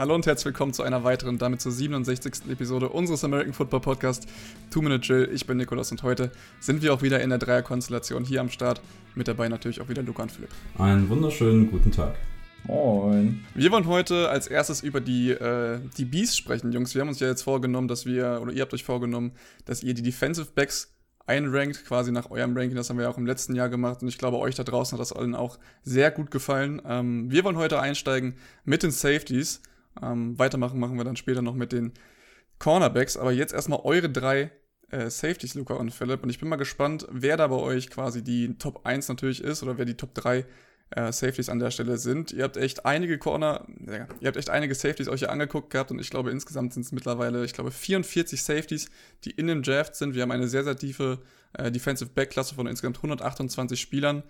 Hallo und herzlich willkommen zu einer weiteren, damit zur 67. Episode unseres American Football Podcast Two Minute Drill. Ich bin Nikolas und heute sind wir auch wieder in der Dreierkonstellation hier am Start. Mit dabei natürlich auch wieder Luca und Philipp. Einen wunderschönen guten Tag. Moin. Wir wollen heute als erstes über die, äh, die Bees sprechen, Jungs. Wir haben uns ja jetzt vorgenommen, dass wir, oder ihr habt euch vorgenommen, dass ihr die Defensive Backs einrankt, quasi nach eurem Ranking. Das haben wir ja auch im letzten Jahr gemacht und ich glaube, euch da draußen hat das allen auch sehr gut gefallen. Ähm, wir wollen heute einsteigen mit den Safeties. Ähm, weitermachen machen wir dann später noch mit den Cornerbacks. Aber jetzt erstmal eure drei äh, Safeties, Luca und Philipp. Und ich bin mal gespannt, wer da bei euch quasi die Top 1 natürlich ist oder wer die Top 3 äh, Safeties an der Stelle sind. Ihr habt echt einige Corner, ja, ihr habt echt einige Safeties euch hier angeguckt gehabt und ich glaube insgesamt sind es mittlerweile, ich glaube 44 Safeties, die in dem Draft sind. Wir haben eine sehr, sehr tiefe äh, Defensive Back Klasse von insgesamt 128 Spielern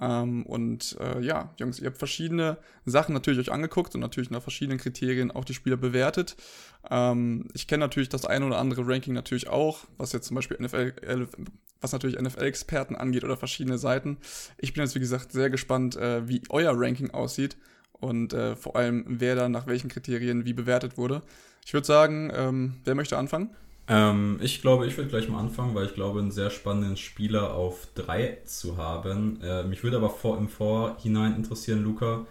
ähm, und äh, ja, Jungs, ihr habt verschiedene Sachen natürlich euch angeguckt und natürlich nach verschiedenen Kriterien auch die Spieler bewertet. Ähm, ich kenne natürlich das eine oder andere Ranking natürlich auch, was jetzt zum Beispiel NFL, was natürlich NFL-Experten angeht oder verschiedene Seiten. Ich bin jetzt, wie gesagt, sehr gespannt, äh, wie euer Ranking aussieht und äh, vor allem, wer da nach welchen Kriterien wie bewertet wurde. Ich würde sagen, ähm, wer möchte anfangen? Ähm, ich glaube, ich würde gleich mal anfangen, weil ich glaube, einen sehr spannenden Spieler auf drei zu haben. Äh, mich würde aber vor, im Vorhinein interessieren, Luca,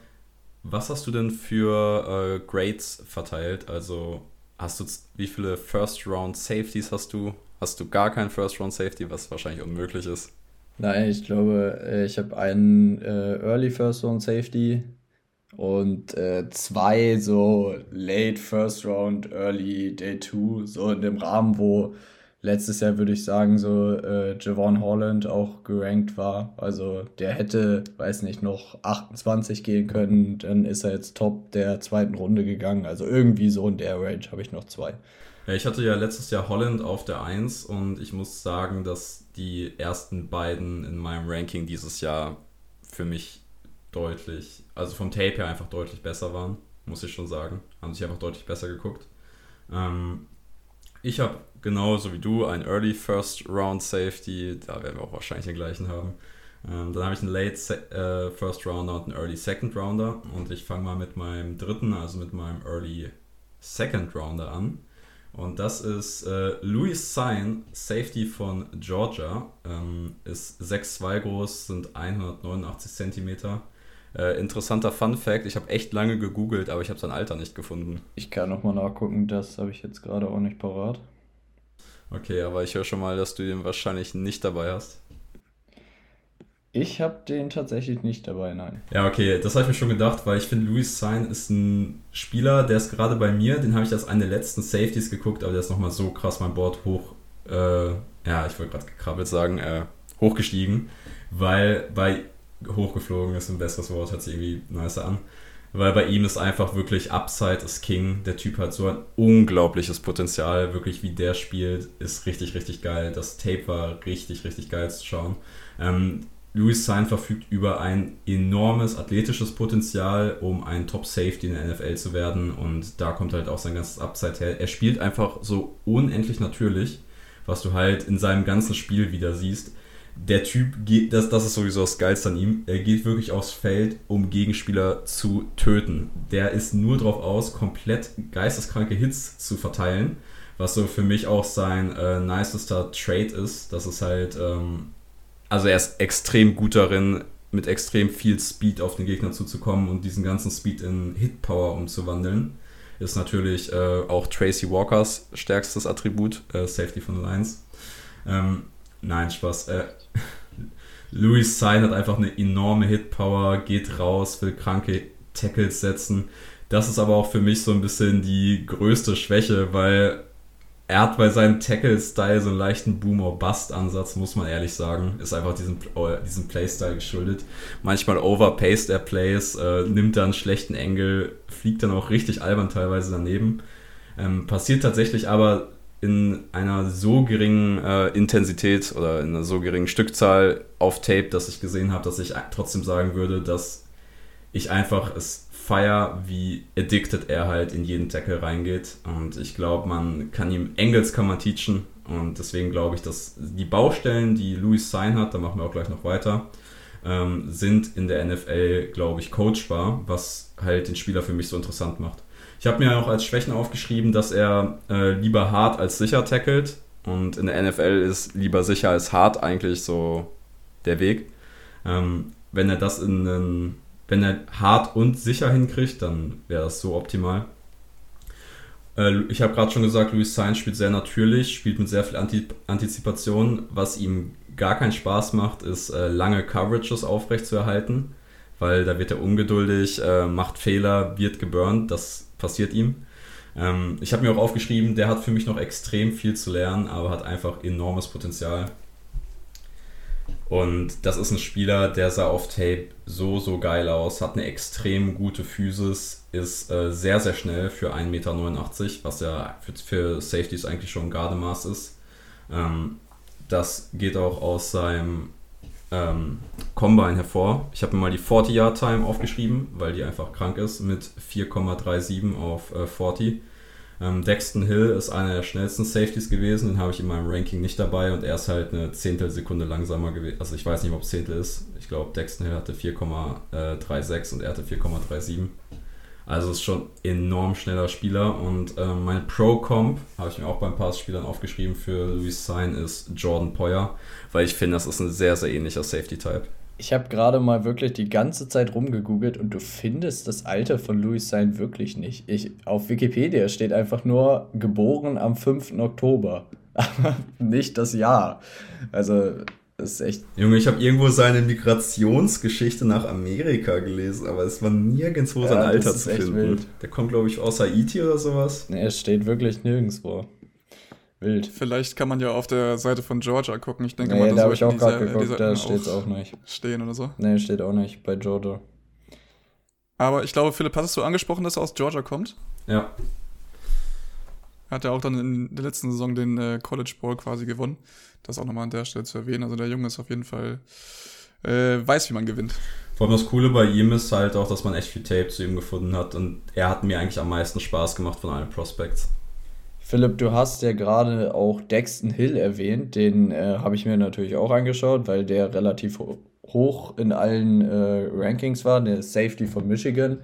was hast du denn für äh, Grades verteilt? Also hast du wie viele First Round Safeties hast du? Hast du gar keinen First Round Safety, was wahrscheinlich unmöglich ist? Nein, ich glaube, äh, ich habe einen äh, Early First Round Safety, und äh, zwei so Late First Round, Early Day Two, so in dem Rahmen, wo letztes Jahr würde ich sagen, so äh, Javon Holland auch gerankt war. Also der hätte, weiß nicht, noch 28 gehen können, dann ist er jetzt Top der zweiten Runde gegangen. Also irgendwie so in der Range habe ich noch zwei. Ja, ich hatte ja letztes Jahr Holland auf der 1 und ich muss sagen, dass die ersten beiden in meinem Ranking dieses Jahr für mich deutlich, also vom Tape her einfach deutlich besser waren, muss ich schon sagen. Haben sich einfach deutlich besser geguckt. Ähm, ich habe genauso wie du ein Early First Round Safety, da werden wir auch wahrscheinlich den gleichen haben. Ähm, dann habe ich einen Late Se äh, First Rounder und einen Early Second Rounder und ich fange mal mit meinem dritten, also mit meinem Early Second Rounder an. Und das ist äh, Louis Sign, Safety von Georgia. Ähm, ist 6'2 groß, sind 189 Zentimeter. Äh, interessanter Fun Fact: Ich habe echt lange gegoogelt, aber ich habe sein Alter nicht gefunden. Ich kann nochmal nachgucken, das habe ich jetzt gerade auch nicht parat. Okay, aber ich höre schon mal, dass du den wahrscheinlich nicht dabei hast. Ich habe den tatsächlich nicht dabei, nein. Ja, okay, das habe ich mir schon gedacht, weil ich finde, Louis Sein ist ein Spieler, der ist gerade bei mir, den habe ich als einen der letzten Safeties geguckt, aber der ist nochmal so krass mein Board hoch, äh, ja, ich wollte gerade gekrabbelt sagen, äh, hochgestiegen, weil bei hochgeflogen ist, ein besseres Wort, hört sich irgendwie nicer an. Weil bei ihm ist einfach wirklich Upside ist King. Der Typ hat so ein unglaubliches Potenzial. Wirklich, wie der spielt, ist richtig, richtig geil. Das Tape war richtig, richtig geil zu schauen. Ähm, Louis Sain verfügt über ein enormes athletisches Potenzial, um ein Top-Safety in der NFL zu werden. Und da kommt halt auch sein ganzes Upside her. Er spielt einfach so unendlich natürlich, was du halt in seinem ganzen Spiel wieder siehst der Typ geht, das, das ist sowieso das Geilste an ihm, er geht wirklich aufs Feld, um Gegenspieler zu töten. Der ist nur drauf aus, komplett geisteskranke Hits zu verteilen, was so für mich auch sein äh, nicester Trait ist. Das ist halt, ähm, also er ist extrem gut darin, mit extrem viel Speed auf den Gegner zuzukommen und diesen ganzen Speed in Hit Power umzuwandeln. Ist natürlich äh, auch Tracy Walkers stärkstes Attribut, äh, Safety von Lions. Ähm, Nein, Spaß. Äh, Louis Sein hat einfach eine enorme Hitpower, geht raus, will kranke Tackles setzen. Das ist aber auch für mich so ein bisschen die größte Schwäche, weil er hat bei seinem Tackle-Style so einen leichten Boomer-Bust-Ansatz, muss man ehrlich sagen. Ist einfach diesem, diesem Play-Style geschuldet. Manchmal overpaced er Plays, äh, nimmt dann einen schlechten Engel, fliegt dann auch richtig albern teilweise daneben. Ähm, passiert tatsächlich aber in einer so geringen äh, Intensität oder in einer so geringen Stückzahl auf Tape, dass ich gesehen habe, dass ich trotzdem sagen würde, dass ich einfach es feier, wie addicted er halt in jeden Tackle reingeht. Und ich glaube, man kann ihm Engels kann man teachen. Und deswegen glaube ich, dass die Baustellen, die Louis Sein hat, da machen wir auch gleich noch weiter, ähm, sind in der NFL, glaube ich, coachbar, was halt den Spieler für mich so interessant macht. Ich habe mir auch als Schwächen aufgeschrieben, dass er äh, lieber hart als sicher tackelt. Und in der NFL ist lieber sicher als hart eigentlich so der Weg. Ähm, wenn er das in einen, wenn er hart und sicher hinkriegt, dann wäre das so optimal. Äh, ich habe gerade schon gesagt, Louis Sainz spielt sehr natürlich, spielt mit sehr viel Antizipation. Was ihm gar keinen Spaß macht, ist äh, lange Coverages aufrechtzuerhalten, weil da wird er ungeduldig, äh, macht Fehler, wird geburnt, das passiert ihm. Ähm, ich habe mir auch aufgeschrieben, der hat für mich noch extrem viel zu lernen, aber hat einfach enormes Potenzial. Und das ist ein Spieler, der sah auf Tape so, so geil aus, hat eine extrem gute Physis, ist äh, sehr, sehr schnell für 1,89 Meter, was ja für, für Safeties eigentlich schon ein Gardemaß ist. Ähm, das geht auch aus seinem ähm, Combine hervor. Ich habe mir mal die 40-Yard-Time aufgeschrieben, weil die einfach krank ist, mit 4,37 auf äh, 40. Ähm, Dexton Hill ist einer der schnellsten Safeties gewesen, den habe ich in meinem Ranking nicht dabei und er ist halt eine Zehntelsekunde langsamer gewesen. Also ich weiß nicht, ob es Zehntel ist. Ich glaube, Dexton Hill hatte 4,36 und er hatte 4,37. Also ist schon enorm schneller Spieler und äh, mein Pro-Comp, habe ich mir auch bei ein paar Spielern aufgeschrieben für Louis Sign, ist Jordan Poyer, weil ich finde, das ist ein sehr, sehr ähnlicher Safety-Type. Ich habe gerade mal wirklich die ganze Zeit rumgegoogelt und du findest das Alter von Louis Sein wirklich nicht. Ich, auf Wikipedia steht einfach nur geboren am 5. Oktober. Aber nicht das Jahr. Also, das ist echt. Junge, ich habe irgendwo seine Migrationsgeschichte nach Amerika gelesen, aber es war nirgendwo sein ja, Alter zu finden. Wild. Der kommt, glaube ich, aus Haiti oder sowas. Nee, es steht wirklich nirgendwo. Wild. Vielleicht kann man ja auf der Seite von Georgia gucken. Ich denke nee, mal, da, da habe ich auch gerade geguckt, da steht es auch nicht. Stehen oder so. Nee, steht auch nicht bei Georgia. Aber ich glaube, Philipp, hattest du angesprochen, dass er aus Georgia kommt? Ja. Hat er auch dann in der letzten Saison den äh, College Bowl quasi gewonnen. Das auch nochmal an der Stelle zu erwähnen. Also der Junge ist auf jeden Fall, äh, weiß, wie man gewinnt. Vor allem das Coole bei ihm ist halt auch, dass man echt viel Tape zu ihm gefunden hat. Und er hat mir eigentlich am meisten Spaß gemacht von allen Prospects. Philipp, du hast ja gerade auch Dexton Hill erwähnt. Den äh, habe ich mir natürlich auch angeschaut, weil der relativ hoch in allen äh, Rankings war. Der Safety von Michigan.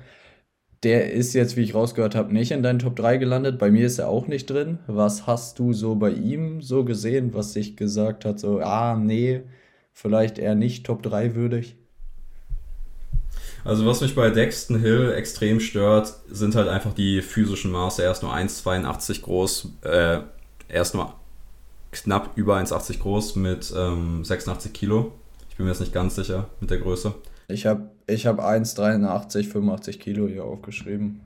Der ist jetzt, wie ich rausgehört habe, nicht in deinen Top 3 gelandet. Bei mir ist er auch nicht drin. Was hast du so bei ihm so gesehen, was sich gesagt hat, so, ah, nee, vielleicht eher nicht Top 3 würdig? Also was mich bei Dexton Hill extrem stört, sind halt einfach die physischen Maße. Er ist nur 1,82 groß, äh, er ist nur knapp über 1,80 groß mit ähm, 86 Kilo. Ich bin mir jetzt nicht ganz sicher mit der Größe. Ich habe ich hab 1,83, 85 Kilo hier aufgeschrieben.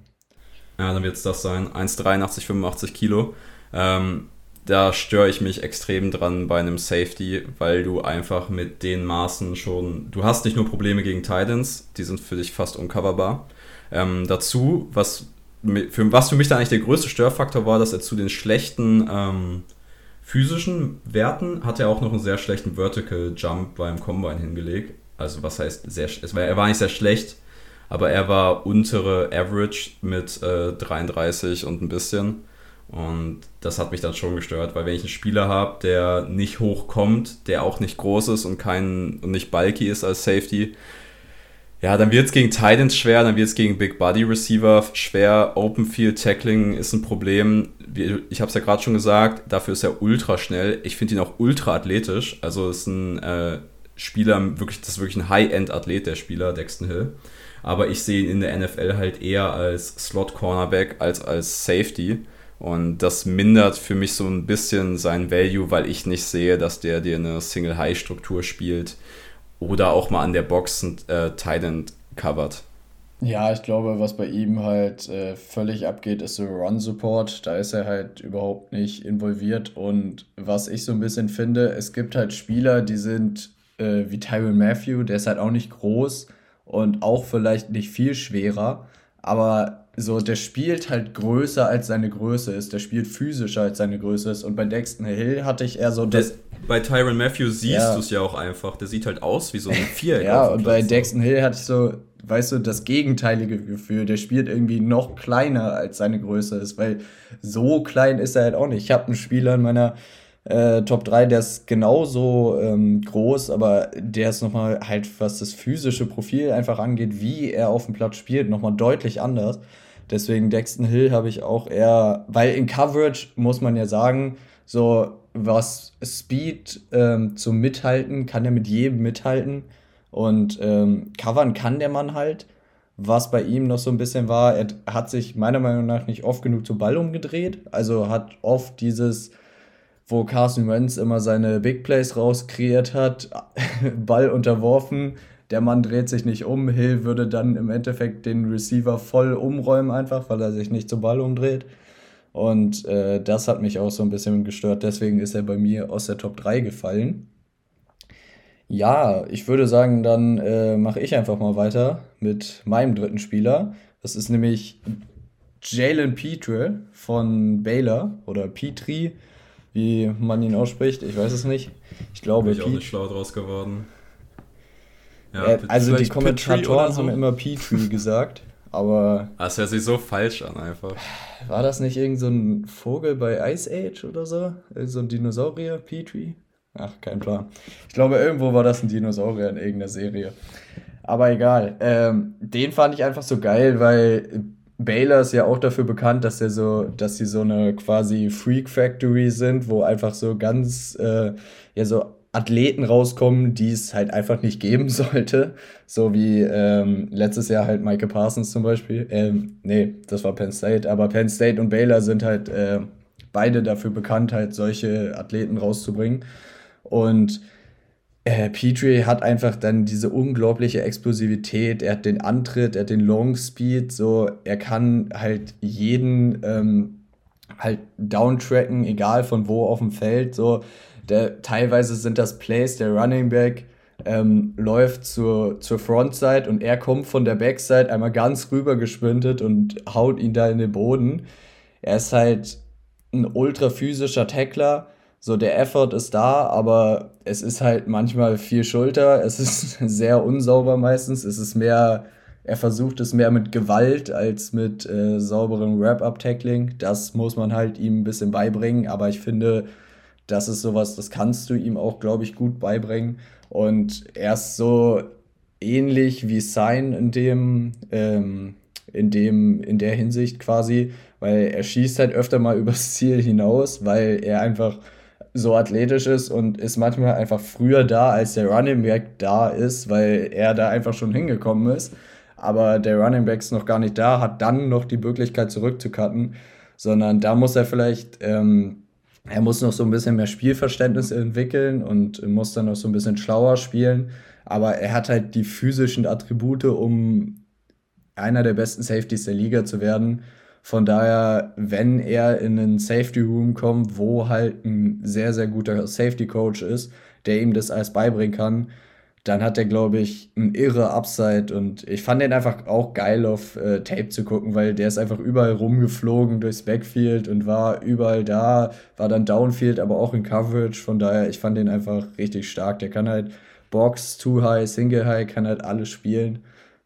Ja, dann wird es das sein. 1,83, 85 Kilo. Ähm, da störe ich mich extrem dran bei einem Safety, weil du einfach mit den Maßen schon, du hast nicht nur Probleme gegen Titans, die sind für dich fast uncoverbar. Ähm, dazu, was für, was für mich da eigentlich der größte Störfaktor war, dass er zu den schlechten ähm, physischen Werten hat er auch noch einen sehr schlechten Vertical Jump beim Combine hingelegt. Also was heißt sehr, es war, er war nicht sehr schlecht, aber er war untere Average mit äh, 33 und ein bisschen. Und das hat mich dann schon gestört, weil wenn ich einen Spieler habe, der nicht hoch kommt, der auch nicht groß ist und kein und nicht bulky ist als Safety, ja, dann wird es gegen Titans schwer, dann wird es gegen Big Body Receiver schwer. Open Field Tackling ist ein Problem. Ich habe es ja gerade schon gesagt, dafür ist er ultra schnell. Ich finde ihn auch ultra athletisch. Also ist ein äh, Spieler, wirklich, das ist wirklich ein High-End-Athlet, der Spieler, Dexton Hill. Aber ich sehe ihn in der NFL halt eher als Slot-Cornerback als als Safety. Und das mindert für mich so ein bisschen sein Value, weil ich nicht sehe, dass der dir eine Single-High-Struktur spielt oder auch mal an der Box ein äh, Titan covert. Ja, ich glaube, was bei ihm halt äh, völlig abgeht, ist so Run-Support. Da ist er halt überhaupt nicht involviert. Und was ich so ein bisschen finde, es gibt halt Spieler, die sind äh, wie Tyron Matthew, der ist halt auch nicht groß und auch vielleicht nicht viel schwerer. Aber so, der spielt halt größer als seine Größe ist. Der spielt physischer als seine Größe ist. Und bei Dexton Hill hatte ich eher so das. bei Tyron Matthews siehst ja. du es ja auch einfach. Der sieht halt aus wie so ein Viereck. ja, und bei Dexton Hill hatte ich so, weißt du, das gegenteilige Gefühl. Der spielt irgendwie noch kleiner als seine Größe ist, weil so klein ist er halt auch nicht. Ich habe einen Spieler in meiner äh, Top 3, der ist genauso ähm, groß, aber der ist nochmal halt, was das physische Profil einfach angeht, wie er auf dem Platz spielt, nochmal deutlich anders. Deswegen Dexton Hill habe ich auch eher, weil in Coverage muss man ja sagen, so was Speed ähm, zum Mithalten, kann er mit jedem mithalten. Und ähm, covern kann der Mann halt. Was bei ihm noch so ein bisschen war, er hat sich meiner Meinung nach nicht oft genug zum Ball umgedreht. Also hat oft dieses, wo Carson Wentz immer seine Big Plays rauskreiert hat, Ball unterworfen. Der Mann dreht sich nicht um. Hill würde dann im Endeffekt den Receiver voll umräumen, einfach, weil er sich nicht zum Ball umdreht. Und äh, das hat mich auch so ein bisschen gestört. Deswegen ist er bei mir aus der Top 3 gefallen. Ja, ich würde sagen, dann äh, mache ich einfach mal weiter mit meinem dritten Spieler. Das ist nämlich Jalen Petre von Baylor oder Petrie, wie man ihn ausspricht. Ich weiß es nicht. Ich glaube, Bin ich auch nicht schlau draus geworden. Ja, äh, also die Kommentatoren so? haben immer Petrie gesagt, aber. Das hört sich so falsch an einfach. War das nicht irgend so ein Vogel bei Ice Age oder so? So ein Dinosaurier, Petrie? Ach, kein Plan. Ich glaube, irgendwo war das ein Dinosaurier in irgendeiner Serie. Aber egal. Ähm, den fand ich einfach so geil, weil Baylor ist ja auch dafür bekannt, dass er so, dass sie so eine quasi Freak Factory sind, wo einfach so ganz, äh, ja, so Athleten rauskommen, die es halt einfach nicht geben sollte. So wie ähm, letztes Jahr halt Michael Parsons zum Beispiel. Ähm, nee, das war Penn State, aber Penn State und Baylor sind halt äh, beide dafür bekannt, halt solche Athleten rauszubringen. Und äh, Petrie hat einfach dann diese unglaubliche Explosivität, er hat den Antritt, er hat den Long Speed, so er kann halt jeden ähm, halt downtracken, egal von wo auf dem Feld, so der, teilweise sind das Plays, der Running Back ähm, läuft zur, zur Frontside und er kommt von der Backside einmal ganz rüber gesprintet und haut ihn da in den Boden. Er ist halt ein ultra physischer Tackler, so der Effort ist da, aber es ist halt manchmal viel Schulter. Es ist sehr unsauber meistens. Es ist mehr, er versucht es mehr mit Gewalt als mit äh, sauberem Wrap-Up-Tackling. Das muss man halt ihm ein bisschen beibringen, aber ich finde, das ist sowas, das kannst du ihm auch, glaube ich, gut beibringen. Und er ist so ähnlich wie Sein in dem, ähm, in dem, in der Hinsicht quasi, weil er schießt halt öfter mal übers Ziel hinaus, weil er einfach so athletisch ist und ist manchmal einfach früher da, als der Running Back da ist, weil er da einfach schon hingekommen ist. Aber der Running Back ist noch gar nicht da, hat dann noch die Möglichkeit zurückzucutten, sondern da muss er vielleicht, ähm, er muss noch so ein bisschen mehr Spielverständnis entwickeln und muss dann noch so ein bisschen schlauer spielen. Aber er hat halt die physischen Attribute, um einer der besten Safeties der Liga zu werden. Von daher, wenn er in einen Safety Room kommt, wo halt ein sehr, sehr guter Safety Coach ist, der ihm das alles beibringen kann, dann hat er, glaube ich, ein irre Upside. Und ich fand den einfach auch geil auf äh, Tape zu gucken, weil der ist einfach überall rumgeflogen durchs Backfield und war überall da, war dann Downfield, aber auch in Coverage. Von daher, ich fand den einfach richtig stark. Der kann halt Box, Two High, Single High, kann halt alles spielen.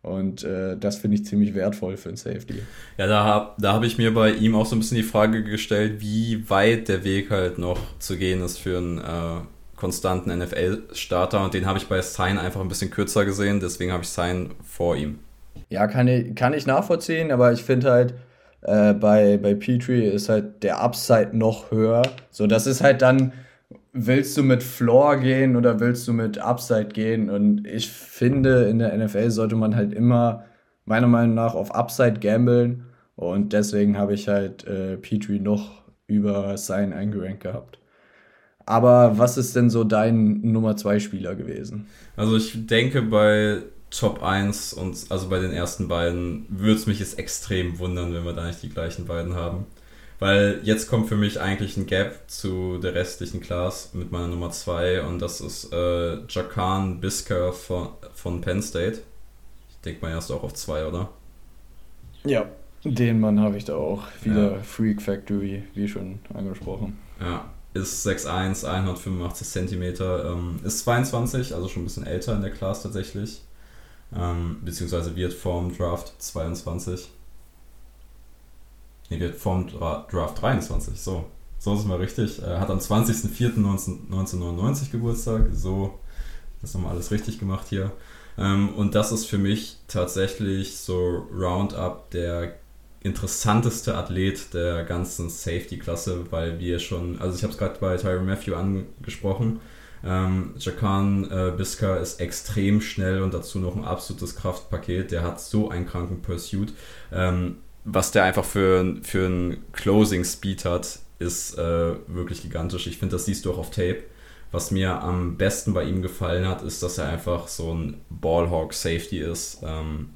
Und äh, das finde ich ziemlich wertvoll für ein Safety. Ja, da habe da hab ich mir bei ihm auch so ein bisschen die Frage gestellt, wie weit der Weg halt noch zu gehen ist für einen äh, konstanten NFL-Starter. Und den habe ich bei Sign einfach ein bisschen kürzer gesehen, deswegen habe ich Sign vor ihm. Ja, kann ich, kann ich nachvollziehen, aber ich finde halt, äh, bei, bei Petrie ist halt der Upside noch höher. So, das ist halt dann willst du mit Floor gehen oder willst du mit Upside gehen? Und ich finde, in der NFL sollte man halt immer, meiner Meinung nach, auf Upside gambeln. Und deswegen habe ich halt äh, Petrie noch über sein eingerankt gehabt. Aber was ist denn so dein Nummer 2 Spieler gewesen? Also ich denke bei Top 1 und also bei den ersten beiden würde es mich jetzt extrem wundern, wenn wir da nicht die gleichen beiden haben. Weil jetzt kommt für mich eigentlich ein Gap zu der restlichen Class mit meiner Nummer 2 und das ist äh, Jakan Bisker von, von Penn State. Ich denke mal erst auch auf 2, oder? Ja, den Mann habe ich da auch. Wieder ja. Freak Factory, wie schon angesprochen. Ja, ist 6'1, 185 cm, ähm, ist 22, also schon ein bisschen älter in der Class tatsächlich. Ähm, beziehungsweise wird vom Draft 22. Nee, wird vom Draft 23, so. So ist es mal richtig. Er hat am 20.04.1999 Geburtstag. So, das haben wir alles richtig gemacht hier. Ähm, und das ist für mich tatsächlich so Roundup der interessanteste Athlet der ganzen Safety-Klasse, weil wir schon, also ich habe es gerade bei Tyron Matthew angesprochen, ähm, Jakan äh, Biska ist extrem schnell und dazu noch ein absolutes Kraftpaket. Der hat so einen kranken Pursuit. Ähm, was der einfach für, für einen Closing Speed hat, ist äh, wirklich gigantisch. Ich finde, das siehst du auch auf Tape. Was mir am besten bei ihm gefallen hat, ist, dass er einfach so ein Ballhawk Safety ist, ähm,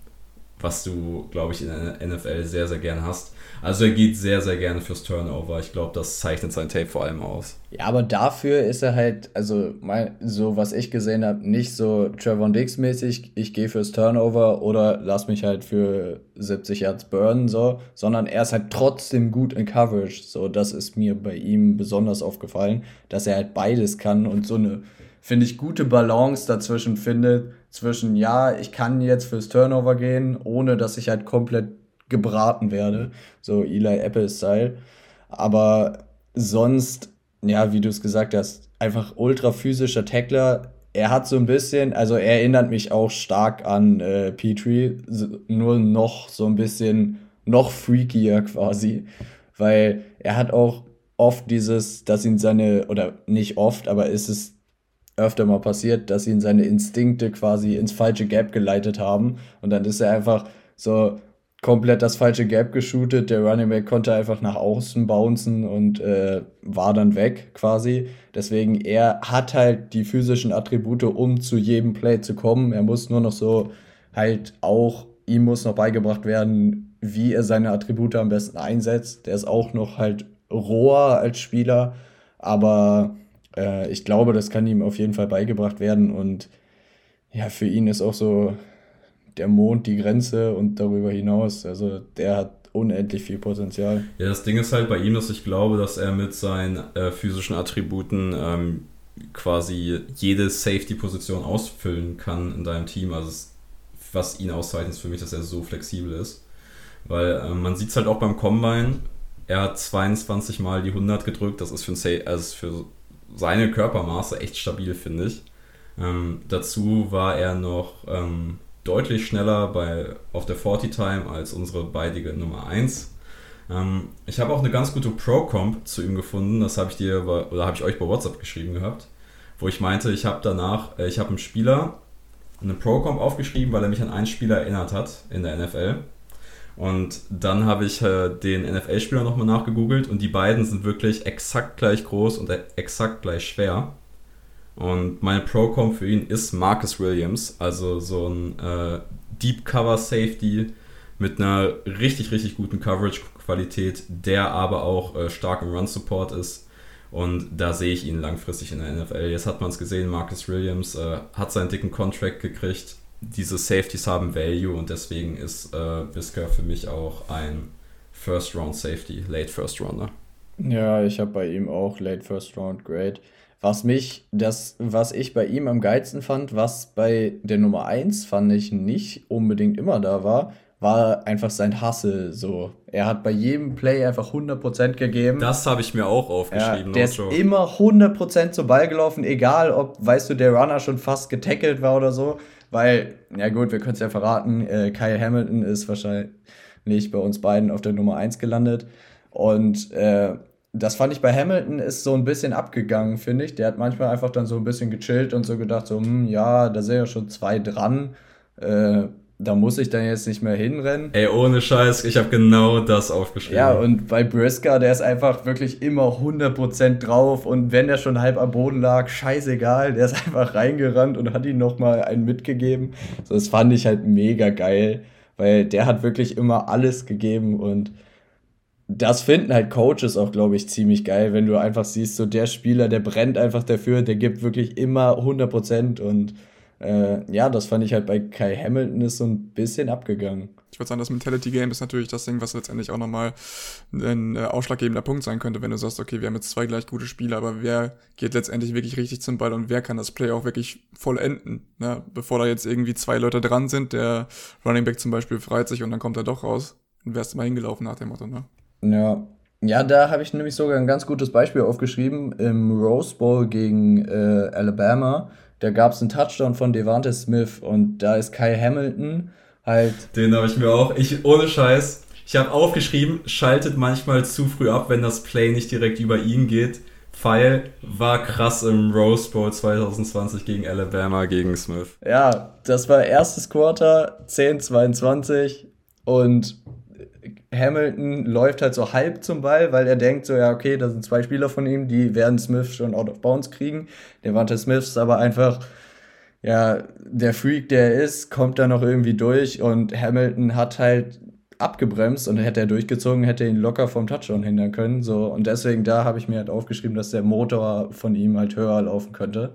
was du, glaube ich, in der NFL sehr, sehr gern hast. Also er geht sehr, sehr gerne fürs Turnover. Ich glaube, das zeichnet sein Tape vor allem aus. Ja, aber dafür ist er halt, also mein, so was ich gesehen habe, nicht so Trevor Dix mäßig, ich gehe fürs Turnover oder lass mich halt für 70 Yards burnen, so, sondern er ist halt trotzdem gut in Coverage. So, das ist mir bei ihm besonders aufgefallen, dass er halt beides kann und so eine, finde ich, gute Balance dazwischen findet, zwischen, ja, ich kann jetzt fürs Turnover gehen, ohne dass ich halt komplett gebraten werde, so Eli Apple-Style. Aber sonst, ja, wie du es gesagt hast, einfach ultra physischer Tackler. Er hat so ein bisschen, also er erinnert mich auch stark an äh, Petrie, nur noch so ein bisschen noch freakier quasi, weil er hat auch oft dieses, dass ihn seine, oder nicht oft, aber ist es öfter mal passiert, dass ihn seine Instinkte quasi ins falsche Gap geleitet haben und dann ist er einfach so komplett das falsche Gap geshootet. Der Running Back konnte einfach nach außen bouncen und äh, war dann weg quasi. Deswegen, er hat halt die physischen Attribute, um zu jedem Play zu kommen. Er muss nur noch so halt auch, ihm muss noch beigebracht werden, wie er seine Attribute am besten einsetzt. Der ist auch noch halt roher als Spieler, aber äh, ich glaube, das kann ihm auf jeden Fall beigebracht werden und ja, für ihn ist auch so der Mond die Grenze und darüber hinaus. Also der hat unendlich viel Potenzial. Ja, das Ding ist halt bei ihm, dass ich glaube, dass er mit seinen äh, physischen Attributen ähm, quasi jede Safety-Position ausfüllen kann in deinem Team. Also es, was ihn auszeichnet, ist für mich, dass er so flexibel ist. Weil äh, man sieht es halt auch beim Combine. Er hat 22 Mal die 100 gedrückt. Das ist für, ein, also für seine Körpermaße echt stabil, finde ich. Ähm, dazu war er noch ähm, deutlich schneller bei, auf der 40 Time als unsere beidige Nummer 1. Ähm, ich habe auch eine ganz gute Pro-Comp zu ihm gefunden, das habe ich dir oder habe ich euch bei WhatsApp geschrieben gehabt, wo ich meinte, ich habe danach, äh, ich habe einen Spieler eine Pro-Comp aufgeschrieben, weil er mich an einen Spieler erinnert hat in der NFL. Und dann habe ich äh, den NFL-Spieler nochmal nachgegoogelt und die beiden sind wirklich exakt gleich groß und exakt gleich schwer. Und meine Pro-Com für ihn ist Marcus Williams, also so ein äh, Deep Cover Safety mit einer richtig, richtig guten Coverage-Qualität, der aber auch äh, stark im Run-Support ist. Und da sehe ich ihn langfristig in der NFL. Jetzt hat man es gesehen, Marcus Williams äh, hat seinen dicken Contract gekriegt. Diese Safeties haben Value und deswegen ist äh, Bisker für mich auch ein First-Round-Safety, Late First-Rounder. Ja, ich habe bei ihm auch Late First-Round, great. Was mich, das, was ich bei ihm am geilsten fand, was bei der Nummer 1 fand ich nicht unbedingt immer da war, war einfach sein Hustle so. Er hat bei jedem Play einfach 100% gegeben. Das habe ich mir auch aufgeschrieben. Ja, der ist immer 100% zum Ball gelaufen, egal ob, weißt du, der Runner schon fast getackelt war oder so. Weil, ja gut, wir können es ja verraten, äh, Kyle Hamilton ist wahrscheinlich bei uns beiden auf der Nummer 1 gelandet. Und äh, das fand ich bei Hamilton ist so ein bisschen abgegangen, finde ich. Der hat manchmal einfach dann so ein bisschen gechillt und so gedacht, so, hm, ja, da sind ja schon zwei dran. Äh, da muss ich dann jetzt nicht mehr hinrennen. Ey, ohne Scheiß, ich habe genau das aufgeschrieben. Ja, und bei Brisker, der ist einfach wirklich immer 100% drauf und wenn er schon halb am Boden lag, scheißegal, der ist einfach reingerannt und hat ihm nochmal einen mitgegeben. So, das fand ich halt mega geil, weil der hat wirklich immer alles gegeben und das finden halt Coaches auch, glaube ich, ziemlich geil, wenn du einfach siehst, so der Spieler, der brennt einfach dafür, der gibt wirklich immer 100% und äh, ja, das fand ich halt bei Kai Hamilton ist so ein bisschen abgegangen. Ich würde sagen, das Mentality Game ist natürlich das Ding, was letztendlich auch nochmal ein äh, ausschlaggebender Punkt sein könnte, wenn du sagst, okay, wir haben jetzt zwei gleich gute Spieler, aber wer geht letztendlich wirklich richtig zum Ball und wer kann das Play auch wirklich vollenden, ne? bevor da jetzt irgendwie zwei Leute dran sind, der Running Back zum Beispiel freit sich und dann kommt er doch raus, dann wärst du mal hingelaufen nach dem Motto, ne? Ja, ja, da habe ich nämlich sogar ein ganz gutes Beispiel aufgeschrieben. Im Rose Bowl gegen äh, Alabama, da gab es einen Touchdown von Devante Smith und da ist Kai Hamilton halt. Den habe ich mir auch, ich ohne Scheiß, Ich habe aufgeschrieben, schaltet manchmal zu früh ab, wenn das Play nicht direkt über ihn geht. Pfeil war krass im Rose Bowl 2020 gegen Alabama, gegen Smith. Ja, das war erstes Quarter, 10-22 und Hamilton läuft halt so halb zum Ball, weil er denkt so, ja, okay, da sind zwei Spieler von ihm, die werden Smith schon out of bounds kriegen. Der Wante Smith ist aber einfach, ja, der Freak, der er ist, kommt da noch irgendwie durch und Hamilton hat halt abgebremst und hätte er durchgezogen, hätte ihn locker vom Touchdown hindern können. So, und deswegen da habe ich mir halt aufgeschrieben, dass der Motor von ihm halt höher laufen könnte.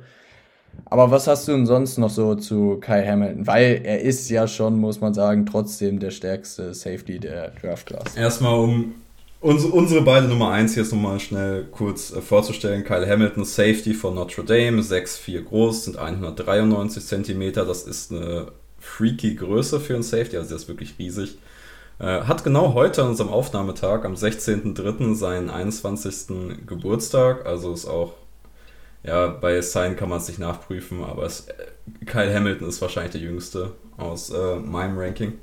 Aber was hast du denn sonst noch so zu Kai Hamilton? Weil er ist ja schon, muss man sagen, trotzdem der stärkste Safety der Draft Class. Erstmal, um uns, unsere beide Nummer 1 jetzt nochmal schnell kurz äh, vorzustellen. Kyle Hamilton, Safety von Notre Dame, 6'4 groß, sind 193 cm. Das ist eine freaky Größe für einen Safety, also der ist wirklich riesig. Äh, hat genau heute an unserem Aufnahmetag, am 16.03., seinen 21. Geburtstag, also ist auch ja, bei Sign kann man es nicht nachprüfen, aber es, Kyle Hamilton ist wahrscheinlich der jüngste aus äh, meinem Ranking.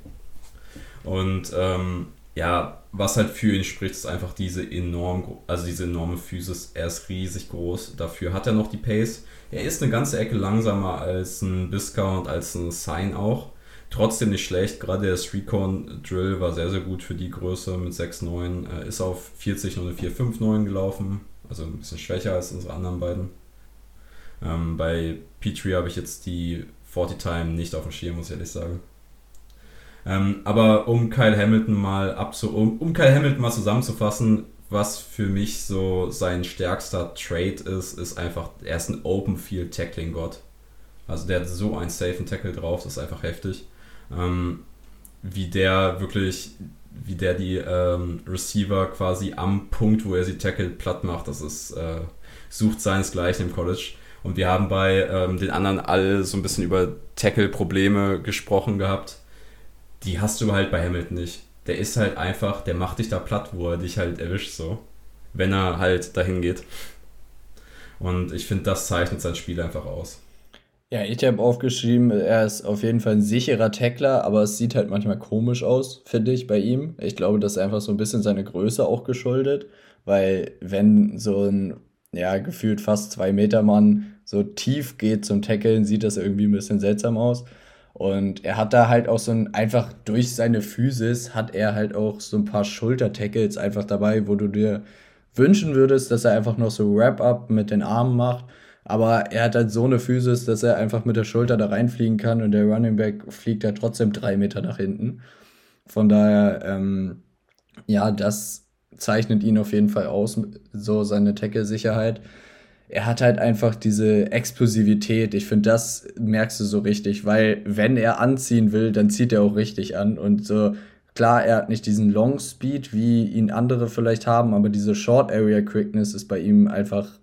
Und ähm, ja, was halt für ihn spricht, ist einfach diese enorm, also diese enorme Physis. Er ist riesig groß. Dafür hat er noch die Pace. Er ist eine ganze Ecke langsamer als ein Biska und als ein Sign auch. Trotzdem nicht schlecht. Gerade der Recon Drill war sehr, sehr gut für die Größe mit 6,9. Er ist auf 40 und eine 4,59 gelaufen. Also ein bisschen schwächer als unsere anderen beiden. Ähm, bei Petrie habe ich jetzt die 40 Time nicht auf dem Schirm, muss ich ehrlich sagen. Ähm, aber um Kyle Hamilton mal abzu um, um Kyle Hamilton mal zusammenzufassen, was für mich so sein stärkster Trade ist, ist einfach, er ist ein Open Field Tackling Gott. Also der hat so einen safen Tackle drauf, das ist einfach heftig. Ähm, wie der wirklich, wie der die ähm, Receiver quasi am Punkt, wo er sie tackelt, platt macht, das ist, äh, sucht seinesgleichen im College. Und wir haben bei ähm, den anderen alle so ein bisschen über Tackle-Probleme gesprochen gehabt. Die hast du halt bei Hamilton nicht. Der ist halt einfach, der macht dich da platt, wo er dich halt erwischt, so. Wenn er halt dahin geht. Und ich finde, das zeichnet sein Spiel einfach aus. Ja, ich habe aufgeschrieben, er ist auf jeden Fall ein sicherer Tackler, aber es sieht halt manchmal komisch aus, finde ich, bei ihm. Ich glaube, das ist einfach so ein bisschen seine Größe auch geschuldet, weil wenn so ein, ja, gefühlt fast zwei Meter Mann so tief geht zum Tackeln, sieht das irgendwie ein bisschen seltsam aus. Und er hat da halt auch so ein, einfach durch seine Physis hat er halt auch so ein paar Schulter-Tackles einfach dabei, wo du dir wünschen würdest, dass er einfach noch so Wrap-Up mit den Armen macht. Aber er hat halt so eine Physis, dass er einfach mit der Schulter da reinfliegen kann und der Running Back fliegt ja trotzdem drei Meter nach hinten. Von daher, ähm, ja, das zeichnet ihn auf jeden Fall aus, so seine Tackle-Sicherheit er hat halt einfach diese Explosivität. Ich finde, das merkst du so richtig, weil wenn er anziehen will, dann zieht er auch richtig an. Und so, klar, er hat nicht diesen Long Speed, wie ihn andere vielleicht haben, aber diese Short Area Quickness ist bei ihm einfach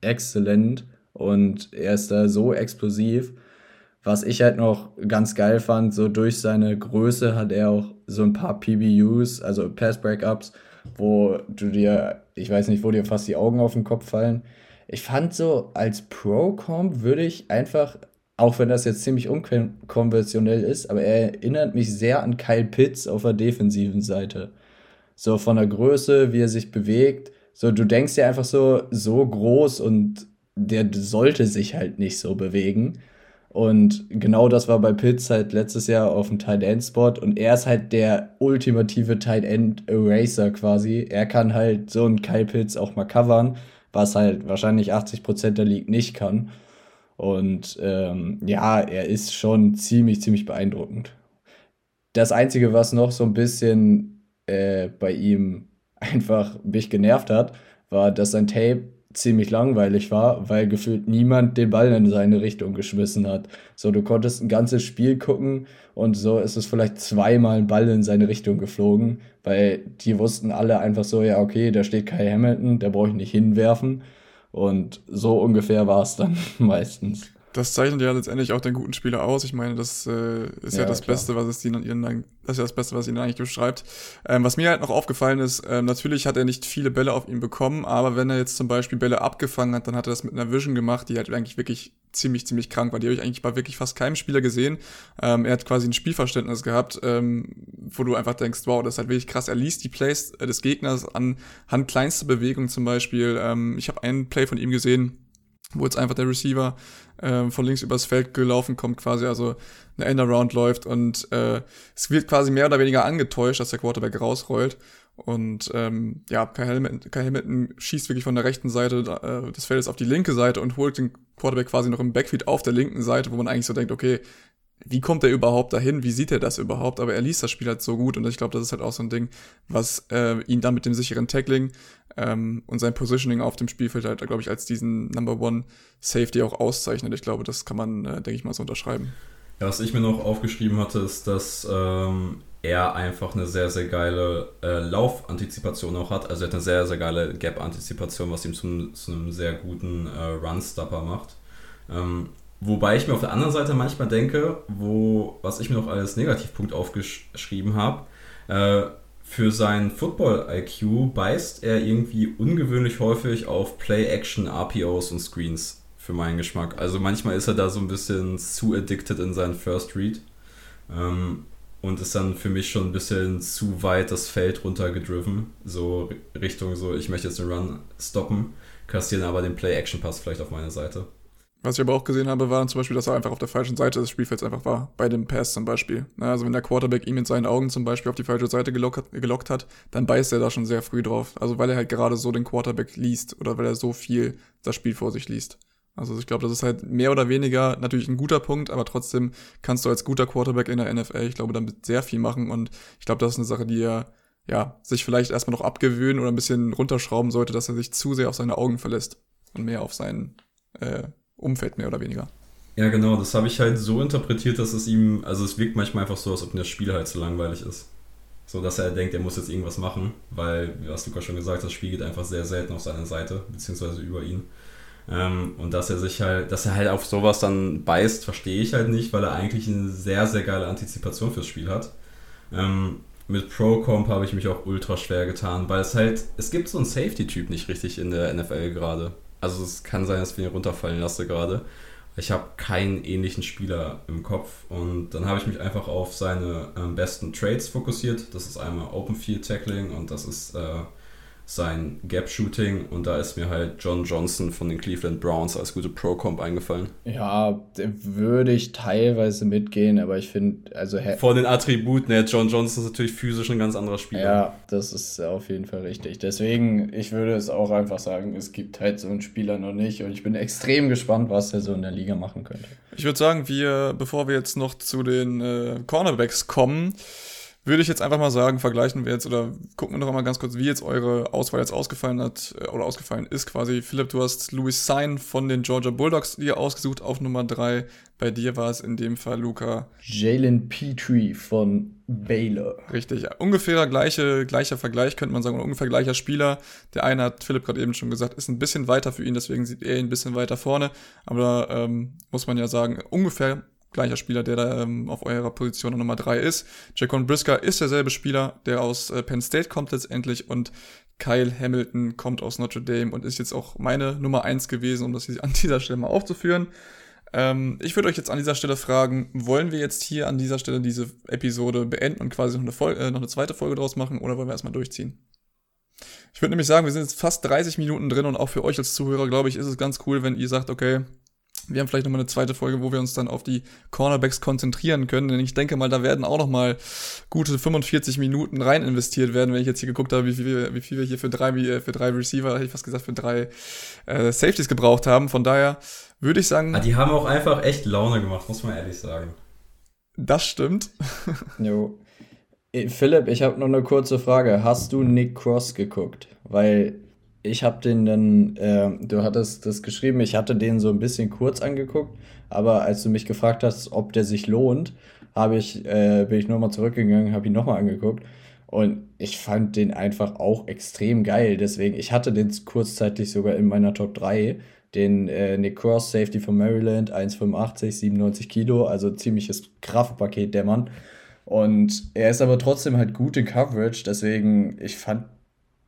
exzellent und er ist da so explosiv. Was ich halt noch ganz geil fand, so durch seine Größe hat er auch so ein paar PBUs, also Pass Breakups, wo du dir, ich weiß nicht, wo dir fast die Augen auf den Kopf fallen ich fand so, als Pro-Comp würde ich einfach, auch wenn das jetzt ziemlich unkonventionell ist, aber er erinnert mich sehr an Kyle Pitts auf der defensiven Seite. So von der Größe, wie er sich bewegt. So, du denkst dir einfach so, so groß und der sollte sich halt nicht so bewegen. Und genau das war bei Pitts halt letztes Jahr auf dem Tight End Spot und er ist halt der ultimative Tight End Eraser quasi. Er kann halt so einen Kyle Pitts auch mal covern was halt wahrscheinlich 80 Prozent der League nicht kann. Und ähm, ja, er ist schon ziemlich, ziemlich beeindruckend. Das Einzige, was noch so ein bisschen äh, bei ihm einfach mich genervt hat, war, dass sein Tape ziemlich langweilig war, weil gefühlt niemand den Ball in seine Richtung geschmissen hat. So, du konntest ein ganzes Spiel gucken und so ist es vielleicht zweimal ein Ball in seine Richtung geflogen, weil die wussten alle einfach so, ja, okay, da steht Kai Hamilton, der brauche ich nicht hinwerfen. Und so ungefähr war es dann meistens. Das zeichnet ja letztendlich auch den guten Spieler aus. Ich meine, das äh, ist ja, ja das klar. Beste, was es ihnen, ihnen das ist ja das Beste, was ihn eigentlich beschreibt. Ähm, was mir halt noch aufgefallen ist, ähm, natürlich hat er nicht viele Bälle auf ihn bekommen, aber wenn er jetzt zum Beispiel Bälle abgefangen hat, dann hat er das mit einer Vision gemacht, die halt eigentlich wirklich ziemlich, ziemlich krank war. Die habe ich eigentlich bei wirklich fast keinem Spieler gesehen. Ähm, er hat quasi ein Spielverständnis gehabt, ähm, wo du einfach denkst, wow, das ist halt wirklich krass. Er liest die Plays äh, des Gegners anhand kleinster Bewegung zum Beispiel. Ähm, ich habe einen Play von ihm gesehen, wo jetzt einfach der Receiver äh, von links übers Feld gelaufen kommt, quasi also eine Endaround läuft und äh, es wird quasi mehr oder weniger angetäuscht, dass der Quarterback rausrollt. Und ähm, ja, Kai Hamilton, Kai Hamilton schießt wirklich von der rechten Seite äh, des Feldes auf die linke Seite und holt den Quarterback quasi noch im Backfield auf der linken Seite, wo man eigentlich so denkt, okay, wie kommt er überhaupt dahin? Wie sieht er das überhaupt? Aber er liest das Spiel halt so gut und ich glaube, das ist halt auch so ein Ding, was äh, ihn dann mit dem sicheren Tackling ähm, und sein Positioning auf dem Spielfeld halt, glaube ich, als diesen Number One Safety auch auszeichnet. Ich glaube, das kann man, äh, denke ich mal, so unterschreiben. Ja, was ich mir noch aufgeschrieben hatte, ist, dass ähm, er einfach eine sehr, sehr geile äh, Laufantizipation auch hat. Also er hat eine sehr, sehr geile Gap-Antizipation, was ihm zu einem sehr guten äh, Run-Stopper macht. Ähm, wobei ich mir auf der anderen Seite manchmal denke, wo, was ich mir noch als Negativpunkt aufgeschrieben habe, äh, für sein Football-IQ beißt er irgendwie ungewöhnlich häufig auf Play-Action, RPOs und Screens für meinen Geschmack. Also manchmal ist er da so ein bisschen zu addicted in seinen First Read ähm, und ist dann für mich schon ein bisschen zu weit das Feld runtergedriven. So Richtung so, ich möchte jetzt den Run stoppen, kassieren aber den Play-Action-Pass vielleicht auf meine Seite. Was ich aber auch gesehen habe, war zum Beispiel, dass er einfach auf der falschen Seite des Spielfelds einfach war. Bei dem Pass zum Beispiel. Also wenn der Quarterback ihm in seinen Augen zum Beispiel auf die falsche Seite gelockt, gelockt hat, dann beißt er da schon sehr früh drauf. Also weil er halt gerade so den Quarterback liest oder weil er so viel das Spiel vor sich liest. Also ich glaube, das ist halt mehr oder weniger natürlich ein guter Punkt, aber trotzdem kannst du als guter Quarterback in der NFL, ich glaube, damit sehr viel machen und ich glaube, das ist eine Sache, die er ja, sich vielleicht erstmal noch abgewöhnen oder ein bisschen runterschrauben sollte, dass er sich zu sehr auf seine Augen verlässt und mehr auf sein äh, Umfeld mehr oder weniger. Ja, genau, das habe ich halt so interpretiert, dass es ihm, also es wirkt manchmal einfach so, als ob das Spiel halt zu langweilig ist. So dass er denkt, er muss jetzt irgendwas machen, weil, was Luca schon gesagt hat, das Spiel geht einfach sehr selten auf seine Seite, beziehungsweise über ihn. Ähm, und dass er sich halt, dass er halt auf sowas dann beißt, verstehe ich halt nicht, weil er eigentlich eine sehr, sehr geile Antizipation fürs Spiel hat. Ähm, mit Pro-Comp habe ich mich auch ultra schwer getan, weil es halt, es gibt so einen Safety-Typ nicht richtig in der NFL gerade. Also es kann sein, dass ich ihn runterfallen lasse gerade. Ich habe keinen ähnlichen Spieler im Kopf und dann habe ich mich einfach auf seine ähm, besten Trades fokussiert. Das ist einmal Open Field Tackling und das ist äh, sein Gap-Shooting und da ist mir halt John Johnson von den Cleveland Browns als gute Pro-Comp eingefallen. Ja, würde ich teilweise mitgehen, aber ich finde, also... Von den Attributen her, John Johnson ist natürlich physisch ein ganz anderer Spieler. Ja, das ist auf jeden Fall richtig. Deswegen, ich würde es auch einfach sagen, es gibt halt so einen Spieler noch nicht und ich bin extrem gespannt, was er so in der Liga machen könnte. Ich würde sagen, wir, bevor wir jetzt noch zu den äh, Cornerbacks kommen, würde ich jetzt einfach mal sagen, vergleichen wir jetzt oder gucken wir noch einmal ganz kurz, wie jetzt eure Auswahl jetzt ausgefallen hat äh, oder ausgefallen ist quasi. Philipp, du hast Louis Sign von den Georgia Bulldogs dir ausgesucht auf Nummer 3. Bei dir war es in dem Fall Luca. Jalen Petrie von Baylor. Richtig, ungefähr gleiche, gleicher Vergleich könnte man sagen, oder ungefähr gleicher Spieler. Der eine hat Philipp gerade eben schon gesagt, ist ein bisschen weiter für ihn, deswegen sieht er ihn ein bisschen weiter vorne. Aber ähm, muss man ja sagen, ungefähr gleicher Spieler, der da ähm, auf eurer Position Nummer 3 ist. Jacon Brisker ist derselbe Spieler, der aus äh, Penn State kommt letztendlich und Kyle Hamilton kommt aus Notre Dame und ist jetzt auch meine Nummer 1 gewesen, um das hier an dieser Stelle mal aufzuführen. Ähm, ich würde euch jetzt an dieser Stelle fragen, wollen wir jetzt hier an dieser Stelle diese Episode beenden und quasi noch eine, Folge, äh, noch eine zweite Folge draus machen oder wollen wir erstmal durchziehen? Ich würde nämlich sagen, wir sind jetzt fast 30 Minuten drin und auch für euch als Zuhörer, glaube ich, ist es ganz cool, wenn ihr sagt, okay, wir haben vielleicht nochmal eine zweite Folge, wo wir uns dann auf die Cornerbacks konzentrieren können. Denn ich denke mal, da werden auch nochmal gute 45 Minuten rein investiert werden, wenn ich jetzt hier geguckt habe, wie viel, wie viel wir hier für drei, für drei Receiver, hätte ich fast gesagt, für drei äh, Safeties gebraucht haben. Von daher würde ich sagen. Ah, die haben auch einfach echt Laune gemacht, muss man ehrlich sagen. Das stimmt. jo. Philipp, ich habe noch eine kurze Frage. Hast du Nick Cross geguckt? Weil ich habe den dann, äh, du hattest das geschrieben, ich hatte den so ein bisschen kurz angeguckt, aber als du mich gefragt hast, ob der sich lohnt, habe ich, äh, bin ich nochmal zurückgegangen, habe ihn nochmal angeguckt und ich fand den einfach auch extrem geil. Deswegen, ich hatte den kurzzeitig sogar in meiner Top 3. den äh, Nick Cross, Safety von Maryland, 1,85, 97 Kilo, also ziemliches Kraftpaket, der Mann. Und er ist aber trotzdem halt gut in Coverage, deswegen, ich fand,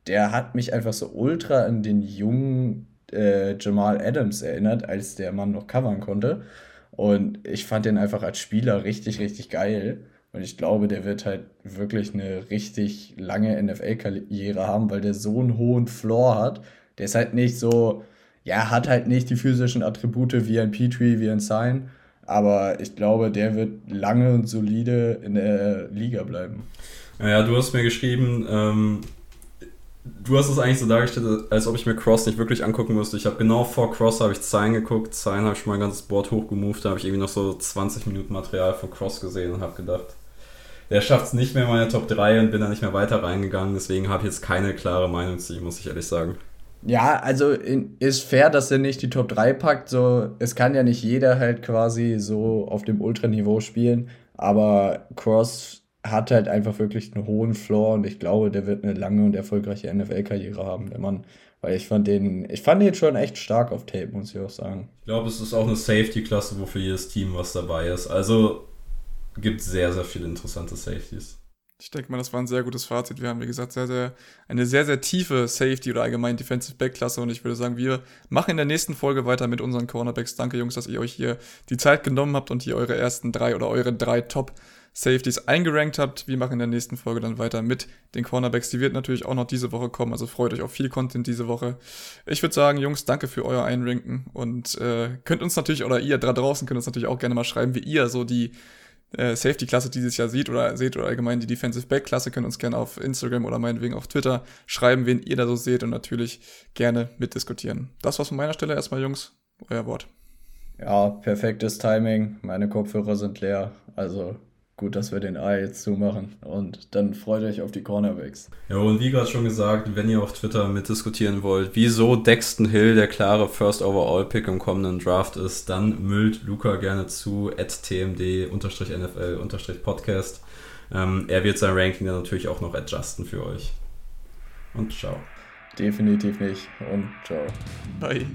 der hat mich einfach so ultra an den jungen äh, Jamal Adams erinnert, als der Mann noch covern konnte. Und ich fand den einfach als Spieler richtig, richtig geil. Und ich glaube, der wird halt wirklich eine richtig lange NFL-Karriere haben, weil der so einen hohen Floor hat. Der ist halt nicht so, ja, hat halt nicht die physischen Attribute wie ein Petrie, wie ein Sign. Aber ich glaube, der wird lange und solide in der Liga bleiben. Ja, du hast mir geschrieben, ähm, du hast es eigentlich so dargestellt, als ob ich mir Cross nicht wirklich angucken musste. Ich habe genau vor Cross habe ich Zine geguckt. Zine habe ich schon mein ganzes Board hochgemoved. Da habe ich irgendwie noch so 20 Minuten Material von Cross gesehen und habe gedacht, der schafft es nicht mehr in meine Top 3 und bin da nicht mehr weiter reingegangen. Deswegen habe ich jetzt keine klare Meinung zu ihm, muss ich ehrlich sagen. Ja, also ist fair, dass er nicht die Top 3 packt. So, es kann ja nicht jeder halt quasi so auf dem Ultraniveau spielen. Aber Cross hat halt einfach wirklich einen hohen Floor und ich glaube, der wird eine lange und erfolgreiche NFL-Karriere haben, der Mann. Weil ich fand den, ich fand den schon echt stark auf Tape, muss ich auch sagen. Ich glaube, es ist auch eine Safety-Klasse, wo für jedes Team was dabei ist. Also gibt sehr, sehr viele interessante Safeties. Ich denke mal, das war ein sehr gutes Fazit. Wir haben, wie gesagt, sehr, sehr, eine sehr, sehr tiefe Safety oder allgemein Defensive Back Klasse und ich würde sagen, wir machen in der nächsten Folge weiter mit unseren Cornerbacks. Danke, Jungs, dass ihr euch hier die Zeit genommen habt und hier eure ersten drei oder eure drei Top Safeties eingerankt habt. Wir machen in der nächsten Folge dann weiter mit den Cornerbacks. Die wird natürlich auch noch diese Woche kommen, also freut euch auf viel Content diese Woche. Ich würde sagen, Jungs, danke für euer Einranken und äh, könnt uns natürlich, oder ihr da draußen könnt uns natürlich auch gerne mal schreiben, wie ihr so die äh, Safety-Klasse dieses Jahr sieht oder seht oder allgemein die Defensive Back-Klasse, könnt uns gerne auf Instagram oder meinetwegen auf Twitter schreiben, wen ihr da so seht und natürlich gerne mitdiskutieren. Das war's von meiner Stelle erstmal, Jungs. Euer Wort. Ja, perfektes Timing. Meine Kopfhörer sind leer. Also gut, dass wir den A jetzt zumachen. Und dann freut euch auf die Cornerbacks. Ja, und wie gerade schon gesagt, wenn ihr auf Twitter mitdiskutieren wollt, wieso Dexton Hill der klare First Overall Pick im kommenden Draft ist, dann müllt Luca gerne zu at tmd-nfl-podcast. Ähm, er wird sein Ranking dann natürlich auch noch adjusten für euch. Und ciao. Definitiv nicht. Und ciao. Bye.